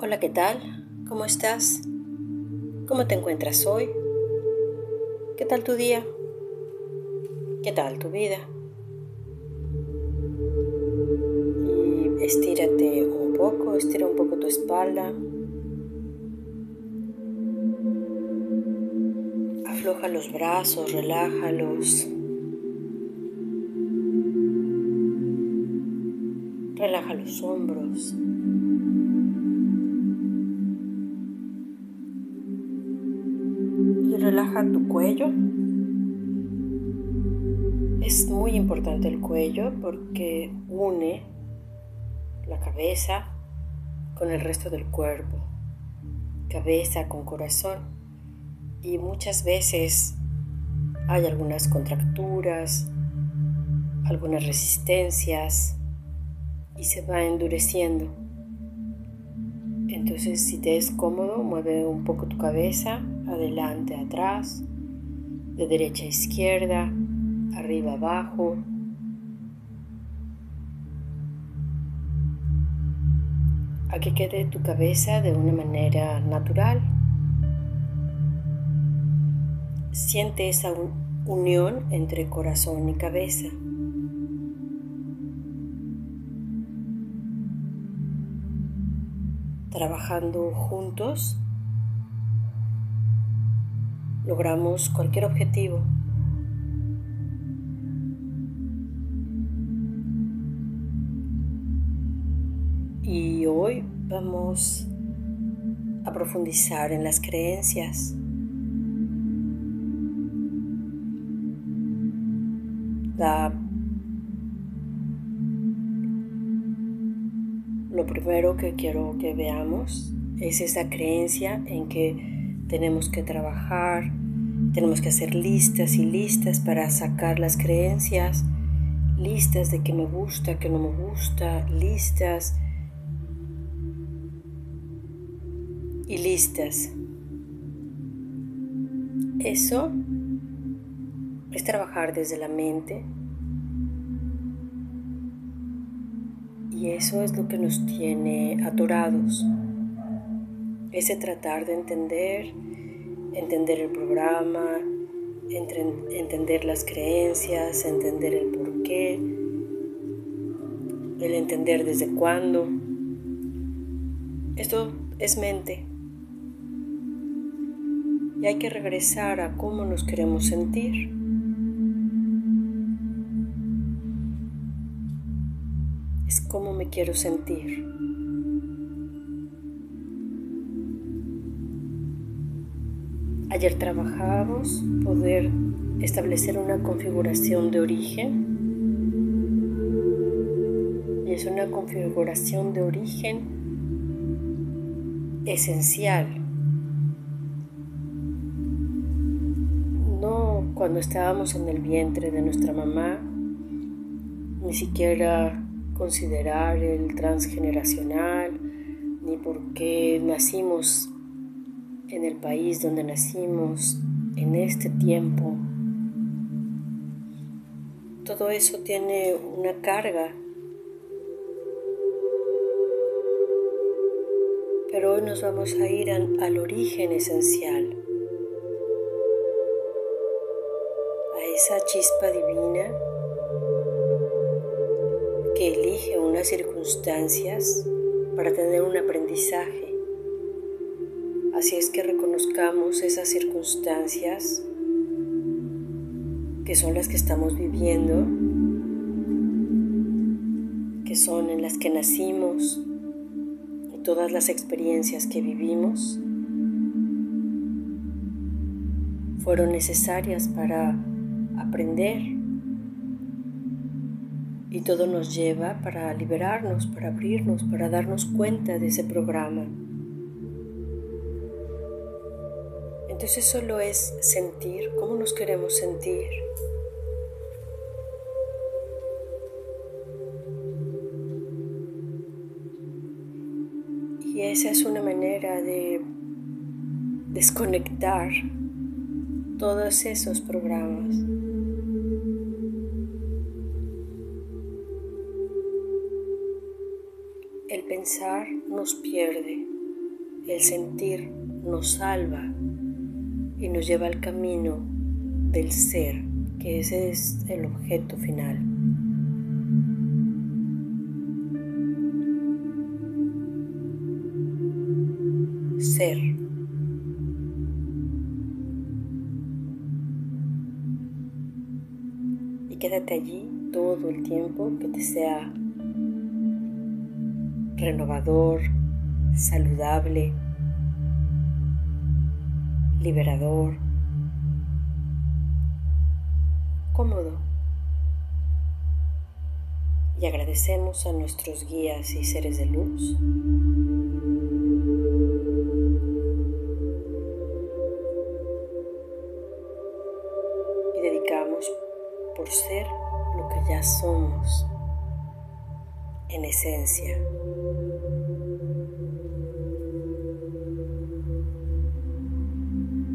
Hola, ¿qué tal? ¿Cómo estás? ¿Cómo te encuentras hoy? ¿Qué tal tu día? ¿Qué tal tu vida? Y estírate un poco, estira un poco tu espalda. Afloja los brazos, relájalos. Relaja los hombros. Tu cuello. Es muy importante el cuello porque une la cabeza con el resto del cuerpo, cabeza con corazón. Y muchas veces hay algunas contracturas, algunas resistencias y se va endureciendo. Entonces si te es cómodo, mueve un poco tu cabeza adelante, atrás, de derecha a izquierda, arriba, abajo. A que quede tu cabeza de una manera natural. Siente esa unión entre corazón y cabeza. Trabajando juntos logramos cualquier objetivo. Y hoy vamos a profundizar en las creencias. lo primero que quiero que veamos es esa creencia en que tenemos que trabajar, tenemos que hacer listas y listas para sacar las creencias, listas de que me gusta, que no me gusta, listas y listas. Eso es trabajar desde la mente y eso es lo que nos tiene atorados ese tratar de entender, entender el programa, entender las creencias, entender el por qué, el entender desde cuándo. Esto es mente. Y hay que regresar a cómo nos queremos sentir. Es cómo me quiero sentir. Ayer trabajamos poder establecer una configuración de origen. Y es una configuración de origen esencial. No cuando estábamos en el vientre de nuestra mamá, ni siquiera considerar el transgeneracional, ni por qué nacimos en el país donde nacimos, en este tiempo. Todo eso tiene una carga. Pero hoy nos vamos a ir al, origen esencial, a esa chispa divina que elige unas circunstancias para tener un aprendizaje Así es que reconozcamos esas circunstancias que son las que estamos viviendo, que son en las que nacimos y todas las experiencias que vivimos fueron necesarias para aprender y todo nos lleva para liberarnos, para abrirnos, para darnos cuenta de ese programa. Entonces solo es sentir cómo nos queremos sentir. Y esa es una manera de desconectar todos esos programas. El pensar nos pierde. el sentir nos salva y nos lleva al camino del ser, que ese es el objeto final. Ser. Y quédate allí todo el tiempo que te sea renovador, saludable, liberador, cómodo. Y agradecemos a nuestros guías y seres de luz. Y dedicamos por ser lo que ya somos en esencia.